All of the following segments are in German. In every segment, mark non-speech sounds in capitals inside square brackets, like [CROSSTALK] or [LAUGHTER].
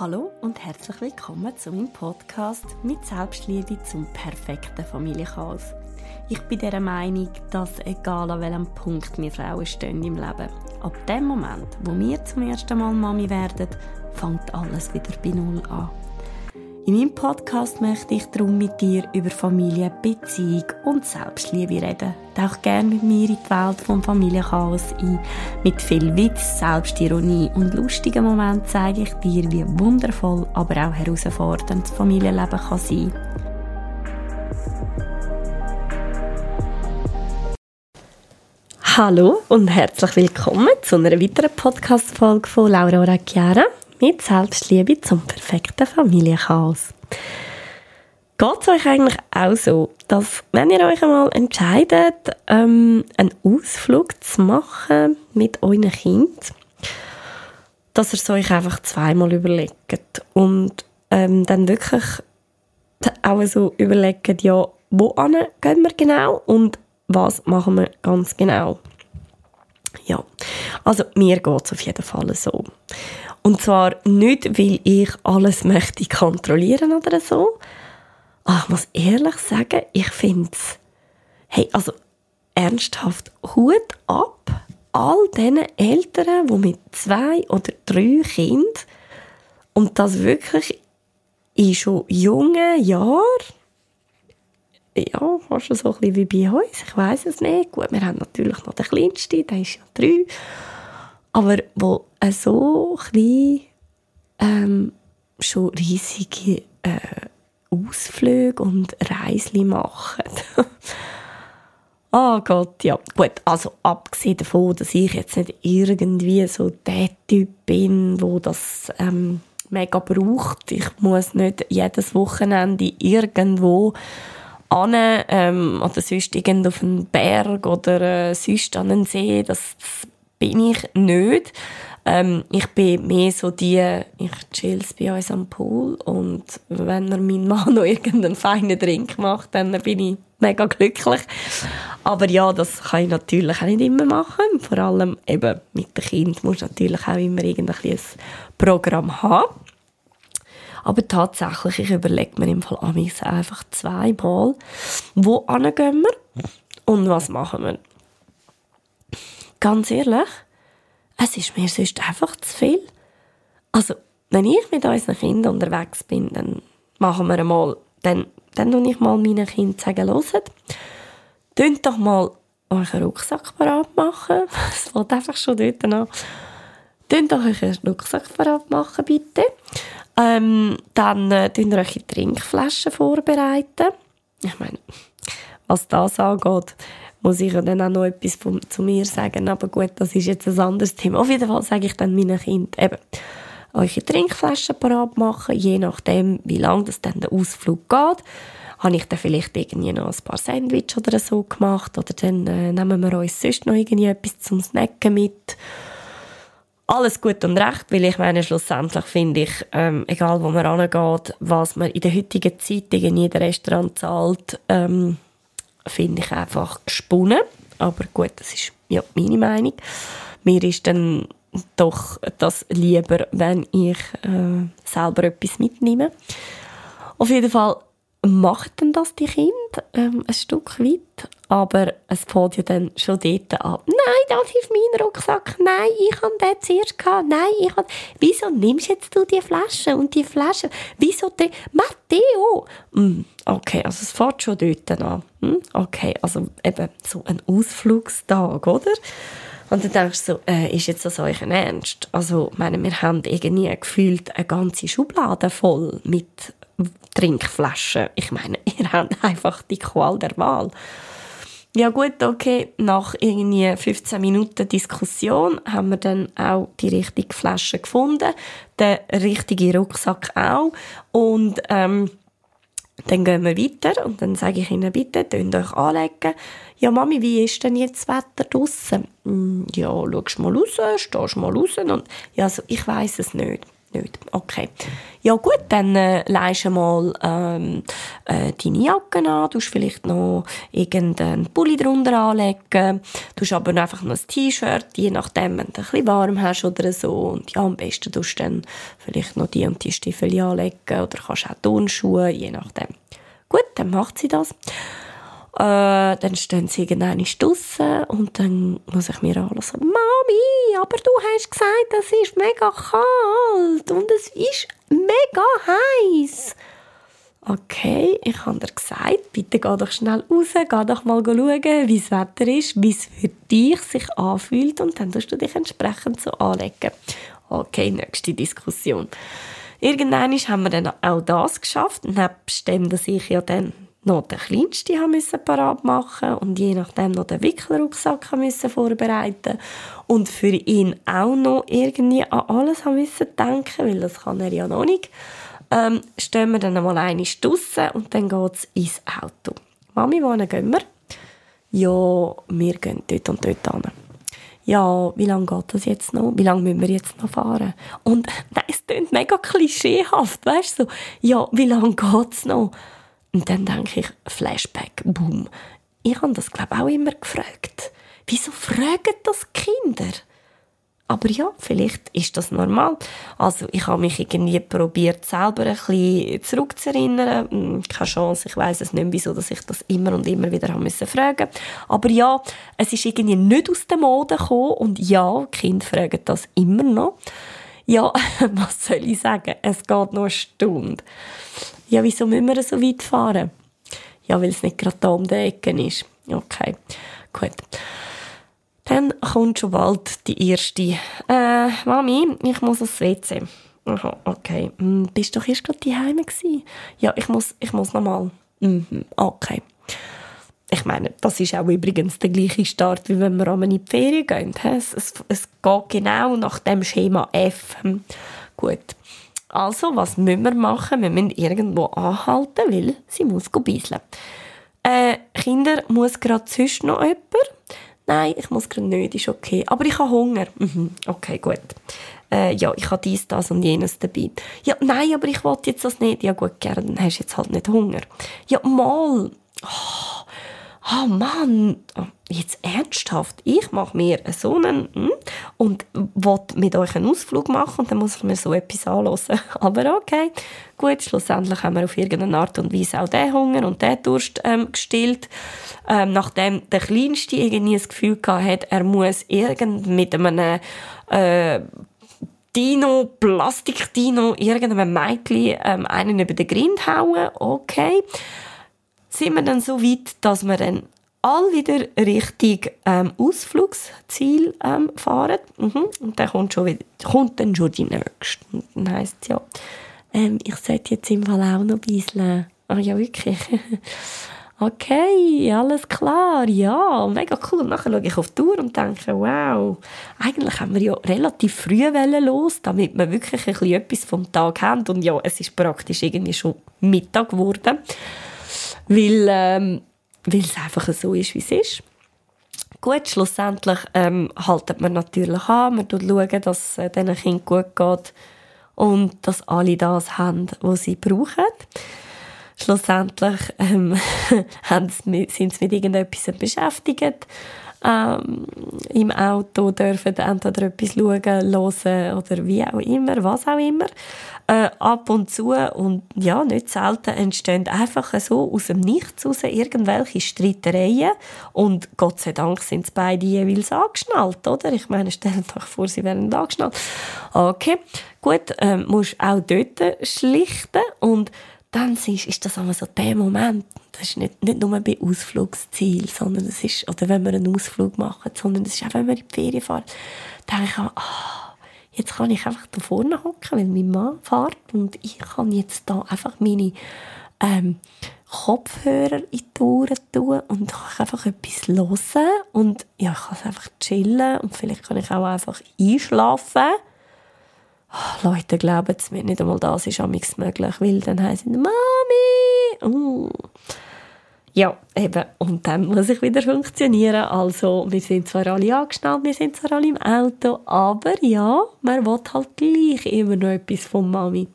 Hallo und herzlich willkommen zu meinem Podcast mit Selbstliebe zum perfekten Familienchaos. Ich bin der Meinung, dass egal an welchem Punkt wir Frauen stehen im Leben, ab dem Moment, wo wir zum ersten Mal Mami werden, fängt alles wieder bei Null an. In meinem Podcast möchte ich darum mit dir über Familie, Beziehung und Selbstliebe reden. Tauch gerne mit mir in die Welt vom Familienchaos ein. Mit viel Witz, Selbstironie und lustigen Momenten zeige ich dir, wie wundervoll, aber auch herausfordernd das Familienleben kann sein. Hallo und herzlich willkommen zu einer weiteren Podcast-Folge von Laura Chiara mit Selbstliebe zum perfekten Familienchaos. Geht es euch eigentlich auch so, dass wenn ihr euch einmal entscheidet, ähm, einen Ausflug zu machen mit eurem Kind, dass ihr es euch einfach zweimal überlegt und ähm, dann wirklich auch so überlegt, ja, wo gehen wir genau und was machen wir ganz genau. Ja, also mir geht es auf jeden Fall so. Und zwar nicht, weil ich alles [LAUGHS] möchte kontrollieren oder so. Aber ich muss ehrlich sagen, ich finde es, hey, also ernsthaft, Hut ab all diesen Eltern, die mit zwei oder drei Kindern und das wirklich in schon jungen Jahren, ja, fast so ein bisschen wie bei uns, ich weiß es nicht. Gut, wir haben natürlich noch den Kleinsten, der ist ja drei aber wo so klein ähm, schon riesige äh, Ausflüge und Reisen machen. oh [LAUGHS] Gott, ja. Gut, also abgesehen davon, dass ich jetzt nicht irgendwie so der Typ bin, wo das ähm, mega braucht. Ich muss nicht jedes Wochenende irgendwo an, ähm, oder sonst irgendwo auf einen Berg oder äh, sonst an einen See. Das, das bin ich nicht. Ähm, ich bin mehr so die, ich chill bei uns am Pool und wenn mir mein Mann noch irgendeinen feinen Drink macht, dann bin ich mega glücklich. Aber ja, das kann ich natürlich auch nicht immer machen. Vor allem eben mit dem Kind muss natürlich auch immer irgendein Programm haben. Aber tatsächlich, ich überlege mir im Fall einfach zweimal, wo gehen wir und was machen wir ganz ehrlich, es ist mir sonst einfach zu viel. Also, wenn ich mit unseren Kindern unterwegs bin, dann machen wir einmal, dann, dann tue ich mal meinen Kindern sagen, hört, tönt doch mal euren Rucksack parat machen. [LAUGHS] Es fällt einfach schon dort an. Tönt doch euren Rucksack parat machen, bitte. Ähm, dann äh, ihr eure Trinkflaschen vorbereiten. Ich meine, was das angeht, muss ich dann auch noch etwas von, zu mir sagen. Aber gut, das ist jetzt ein anderes Thema. Auf jeden Fall sage ich dann meinen Kindern eben, eure Trinkflaschen parat machen, je nachdem, wie lange das dann der Ausflug geht. Habe ich dann vielleicht irgendwie noch ein paar Sandwich oder so gemacht oder dann äh, nehmen wir uns sonst noch irgendwie etwas zum Snacken mit. Alles gut und recht, weil ich meine, schlussendlich finde ich, ähm, egal wo man angeht, was man in der heutigen Zeit in jedem Restaurant zahlt, ähm, finde ich einfach gesponnen. Aber gut, das ist ja meine Meinung. Mir ist dann doch das lieber, wenn ich äh, selber etwas mitnehme. Auf jeden Fall machen dann das die Kinder ähm, ein Stück weit, aber es fällt ja dann schon dort an. Nein, das ist mein Rucksack. Nein, ich habe den zuerst gehabt. Nein, ich habe... Wieso nimmst jetzt du die Flasche und die Flasche? Wieso. Matteo! Mm, okay, also es fährt schon dort an. Hm? Okay, also eben so ein Ausflugstag, oder? Und dann denkst du so, äh, ist jetzt das euch ein Ernst? Also, ich meine, wir haben irgendwie gefühlt eine ganze Schublade voll mit Trinkflaschen. Ich meine, [LAUGHS] ihr habt einfach die Qual der Wahl. Ja gut, okay, nach irgendwie 15 Minuten Diskussion haben wir dann auch die richtige Flasche gefunden, den richtigen Rucksack auch und ähm, dann gehen wir weiter und dann sage ich ihnen, bitte, tönt euch anlegen. Ja, Mami, wie ist denn jetzt das Wetter draussen? Hm, ja, schaust mal raus, stehst mal raus und ja, also ich weiß es nicht. Nicht. Okay. Ja gut, dann äh, leist du mal ähm, äh, deine Jacke an, du vielleicht noch irgendeinen Pulli drunter anlegen, du aber einfach noch ein T-Shirt, je nachdem, wenn du ein bisschen warm hast oder so. Und ja, am besten tust du dann vielleicht noch die und die Stiefel anlegen oder kannst auch Turnschuhe, je nachdem. Gut, dann macht sie das. Äh, dann stehen sie irgendwann draussen und dann muss ich mir alles sagen, Mami, aber du hast gesagt, es ist mega kalt und es ist mega heiß. Okay, ich habe dir gesagt, bitte geh doch schnell raus, geh doch mal schauen, wie das Wetter ist, wie es für dich sich anfühlt und dann tust du dich entsprechend so anlegen. Okay, nächste Diskussion. Irgendwann haben wir dann auch das geschafft, nebst dem, dass ich ja dann noch den kleinsten haben müssen parat machen und je nachdem noch den Wickelrucksack müssen vorbereiten und für ihn auch noch irgendwie an alles haben müssen denken, weil das kann er ja noch nicht. Ähm, stehen wir dann einmal eine draussen und dann geht es ins Auto. Mami, wohin gehen wir? Ja, wir gehen dort und dort hin. Ja, wie lange geht das jetzt noch? Wie lange müssen wir jetzt noch fahren? Und [LAUGHS] nein, es klingt mega klischeehaft, weißt du? So, ja, wie lange geht es noch? Und dann denke ich, Flashback, boom. Ich habe das, glaube ich, auch immer gefragt. Wieso fragen das Kinder? Aber ja, vielleicht ist das normal. Also ich habe mich irgendwie probiert, selber ein bisschen zurückzuerinnern. Hm, keine Chance, ich weiß es nicht, wieso dass ich das immer und immer wieder haben müssen fragen. Aber ja, es ist irgendwie nicht aus der Mode gekommen und ja, Kinder fragen das immer noch. Ja, [LAUGHS] was soll ich sagen? Es geht noch eine Stunde. Ja, wieso müssen wir so weit fahren? Ja, weil es nicht gerade da um die Ecke ist. Okay, gut. Dann kommt schon bald die erste. Äh, Mami, ich muss aufs WC. Aha, okay. Hm, bist du doch erst gerade daheim gewesen? Ja, ich muss, ich muss nochmal. Mhm, okay. Ich meine, das ist auch übrigens der gleiche Start, wie wenn wir an eine Ferien gehen. Es, es, es geht genau nach dem Schema F. Hm, gut. Also, was müssen wir machen? Wir müssen irgendwo anhalten, weil sie muss beiseln. Äh, Kinder, muss gerade sonst noch jemand? Nein, ich muss gerade nicht, ist okay. Aber ich habe Hunger. Mhm, okay, gut. Äh, ja, ich habe dies, das und jenes dabei. Ja, nein, aber ich wollte jetzt das nicht. Ja gut, gerne, dann hast du jetzt halt nicht Hunger. Ja, mal. Oh oh Mann, jetzt ernsthaft, ich mache mir so einen hm, und will mit euch einen Ausflug machen und dann muss ich mir so etwas anhören. [LAUGHS] Aber okay, gut, schlussendlich haben wir auf irgendeine Art und Weise auch den Hunger und den Durst ähm, gestillt. Ähm, nachdem der Kleinste irgendwie das Gefühl hatte, er muss irgend mit einem äh, Dino, Plastik-Dino, irgendeinem Mädchen ähm, einen über den Grind hauen, okay sind wir dann so weit, dass wir dann all wieder Richtung ähm, Ausflugsziel ähm, fahren. Mhm. Und dann kommt, schon wieder, kommt dann schon die nächste. Und dann heisst es ja, ähm, ich sollte jetzt im Fall auch noch ein bisschen... Ah ja, wirklich? [LAUGHS] okay, alles klar, ja, mega cool. Und nachher schaue ich auf die Tour und denke, wow, eigentlich haben wir ja relativ früh los, damit wir wirklich ein bisschen etwas vom Tag haben. Und ja, es ist praktisch irgendwie schon Mittag geworden weil, ähm, es einfach so ist, wie es ist. Gut, schlussendlich ähm, haltet man natürlich an, man schaut, dass es äh, diesen Kindern gut geht und dass alle das haben, was sie brauchen. Schlussendlich ähm, [LAUGHS] sind sie mit irgendetwas beschäftigt ähm, im Auto dürfen entweder etwas schauen, hören oder wie auch immer, was auch immer. Äh, ab und zu und ja, nicht selten entstehen einfach so aus dem Nichts raus irgendwelche Streitereien und Gott sei Dank sind es beide jeweils angeschnallt, oder? Ich meine, stellen euch vor, sie wären angeschnallt. Okay, gut, ähm, musst auch dort schlichten und dann ist, ist das einmal so der Moment, das ist nicht, nicht nur bei Ausflugsziel, sondern es ist, oder wenn wir einen Ausflug machen, sondern es ist auch, wenn wir in die Ferien fahren, denke ich auch, ah, jetzt kann ich einfach da vorne hocken, weil mein Mann fährt und ich kann jetzt da einfach meine ähm, Kopfhörer in die Ohren tun und kann einfach etwas hören und ja, ich kann einfach chillen und vielleicht kann ich auch einfach einschlafen Oh, Leute glauben es mir nicht einmal das ist amigs möglich, weil dann heißen Mami. Uh. ja, eben, und dann muss ich wieder funktionieren. Also, wir sind zwar alle angeschnallt, wir sind zwar alle im Auto, aber ja, man will halt gleich immer noch etwas von Mami.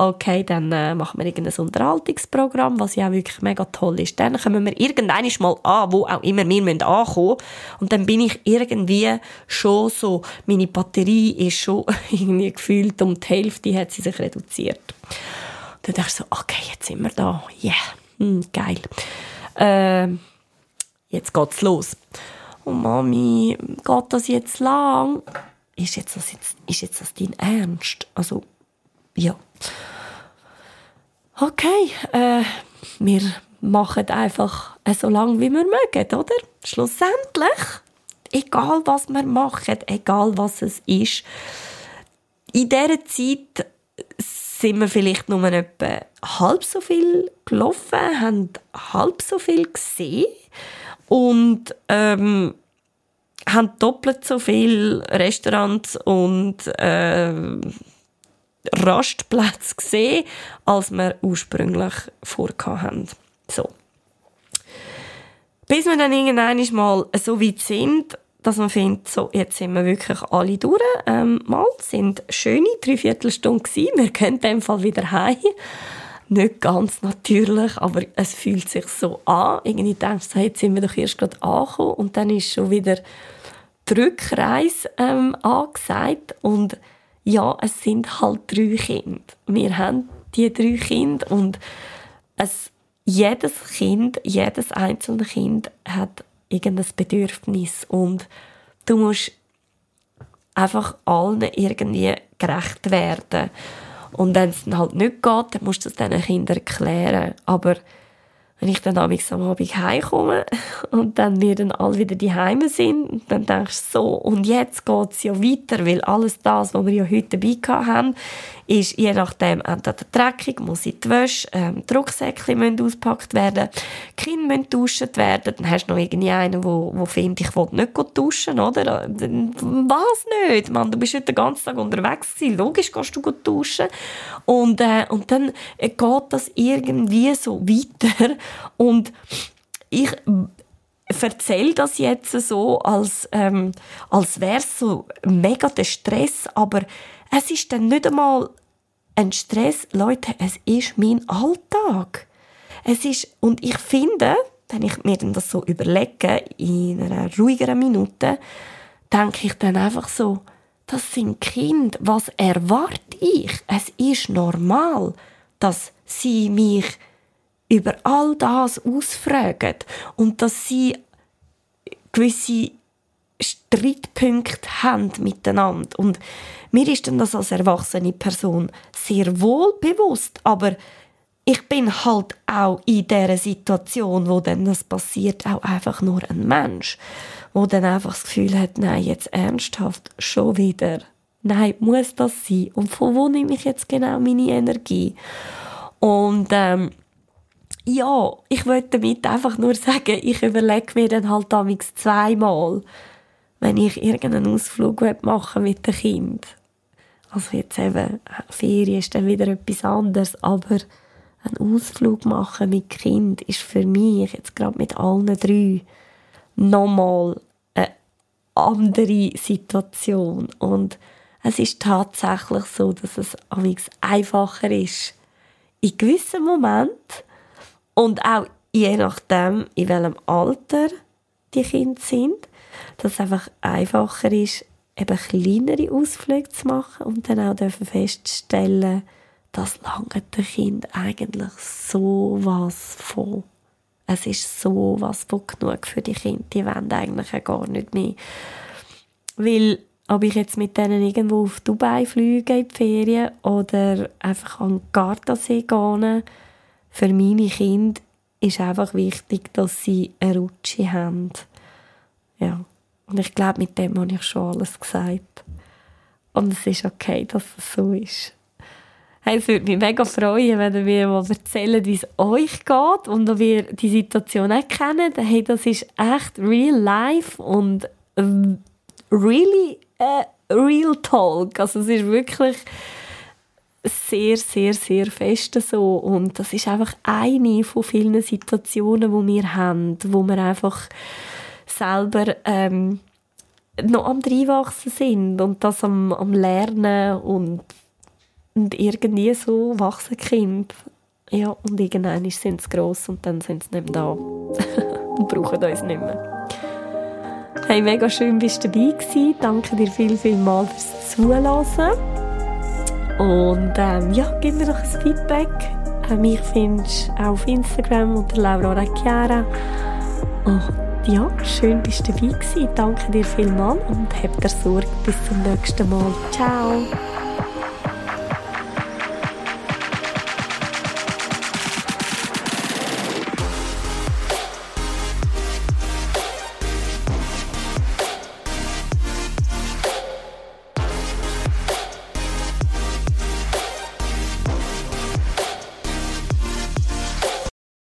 Okay, dann äh, machen wir irgendein Unterhaltungsprogramm, was ja auch wirklich mega toll ist. Dann kommen wir irgendwann mal an, wo auch immer wir müssen ankommen Und dann bin ich irgendwie schon so, meine Batterie ist schon [LAUGHS] irgendwie gefühlt um die Hälfte hat sie sich reduziert. dann dachte ich so, okay, jetzt sind wir da. Yeah, hm, geil äh, jetzt geht's los. Und oh, Mami, geht das jetzt lang? Ist jetzt das, jetzt, ist jetzt das dein Ernst? Also, ja. Okay, äh, wir machen einfach so lange, wie wir mögen, oder? Schlussendlich, egal was wir machen, egal was es ist, in dieser Zeit sind wir vielleicht nur etwa halb so viel gelaufen, haben halb so viel gesehen und ähm, haben doppelt so viel Restaurants und äh, Rastplätze gesehen, als wir ursprünglich vorhatten. So. Bis wir dann irgendwann mal so weit sind, dass man findet, so, jetzt sind wir wirklich alle durch. Ähm, mal sind schöne Dreiviertelstunden. Wir können in dem Fall wieder heim. Nicht ganz natürlich, aber es fühlt sich so an. Irgendwie denkst du, jetzt sind wir doch erst gerade angekommen und dann ist schon wieder die Rückreise ähm, angesagt. Und ja, es sind halt drei Kinder. Wir haben die drei Kinder und es, jedes Kind, jedes einzelne Kind hat irgendein Bedürfnis und du musst einfach allen irgendwie gerecht werden. Und wenn es halt nicht geht, dann musst du es diesen Kindern erklären. Aber wenn ich dann am Abend heimkomme [LAUGHS] und dann wir dann alle wieder die Heime sind, dann denkst du so, und jetzt geht es ja weiter, weil alles das, was wir ja heute dabei haben, ist je nachdem entweder dreckig, muss in die Wäsche, ähm, die Rucksäckchen müssen ausgepackt werden, die Kinder müssen duschen werden, dann hast du noch irgendeinen, der, der findet, ich will nicht duschen, oder? Was nicht? Mann, du bist heute den ganzen Tag unterwegs gewesen, logisch gehst du duschen. Und, äh, und dann geht das irgendwie so weiter und ich erzähle das jetzt so, als, ähm, als wäre es so mega der Stress, aber es ist dann nicht einmal ein Stress, Leute, es ist mein Alltag. Es ist, und ich finde, wenn ich mir das so überlege, in einer ruhigeren Minute, denke ich dann einfach so, das sind Kinder, was erwarte ich? Es ist normal, dass sie mich über all das ausfragen und dass sie gewisse Streitpunkte haben miteinander. Und mir ist dann das als erwachsene Person sehr wohl bewusst, aber ich bin halt auch in der Situation, wo dann das passiert, auch einfach nur ein Mensch, wo dann einfach das Gefühl hat, nein, jetzt ernsthaft schon wieder. Nein, muss das sein? Und von wo nehme ich jetzt genau meine Energie? Und ähm, ja, ich wollte damit einfach nur sagen, ich überlege mir dann halt damals zweimal, wenn ich irgendeinen Ausflug machen mit dem Kind. Also jetzt eben, Ferien ist dann wieder etwas anderes, aber ein Ausflug machen mit Kind ist für mich, jetzt gerade mit allen drei, nochmal eine andere Situation. Und es ist tatsächlich so, dass es einfacher ist, in gewissen Momenten und auch je nachdem, in welchem Alter die Kinder sind, dass es einfach einfacher ist, eben kleinere Ausflüge zu machen und dann auch dürfen feststellen, dass lange der Kind eigentlich so was von es ist so was von genug für die Kinder, die wollen eigentlich gar nicht mehr. Weil, ob ich jetzt mit denen irgendwo auf Dubai fliege in die Ferien oder einfach an den Gardasee gehe, für meine Kinder ist einfach wichtig, dass sie eine Rutsche haben. Ja. Und ich glaube, mit dem habe ich schon alles gesagt. Und es ist okay, dass es so ist. Hey, es würde mich mega freuen, wenn ihr mir mal erzählt, wie es euch geht und ob ihr die Situation auch kennt. Hey, das ist echt real life und really uh, real talk. Also es ist wirklich sehr, sehr, sehr fest so. Und das ist einfach eine von vielen Situationen, die wir haben, wo wir einfach selber ähm, noch am Reinwachsen sind und das am, am Lernen und, und irgendwie so wachsen Kind. Ja, und irgendwann sind sie gross und dann sind sie nicht da [LAUGHS] und brauchen uns nicht mehr. Hey, mega schön bist du dabei gewesen. Danke dir viel, viel mal fürs Zuhören. Und ähm, ja, gib mir doch ein Feedback. Mich findest du auf Instagram unter Laura Chiara. Und ja, schön bist du dabei gewesen. Danke dir vielmals und hab dir Sorge. Bis zum nächsten Mal. Ciao.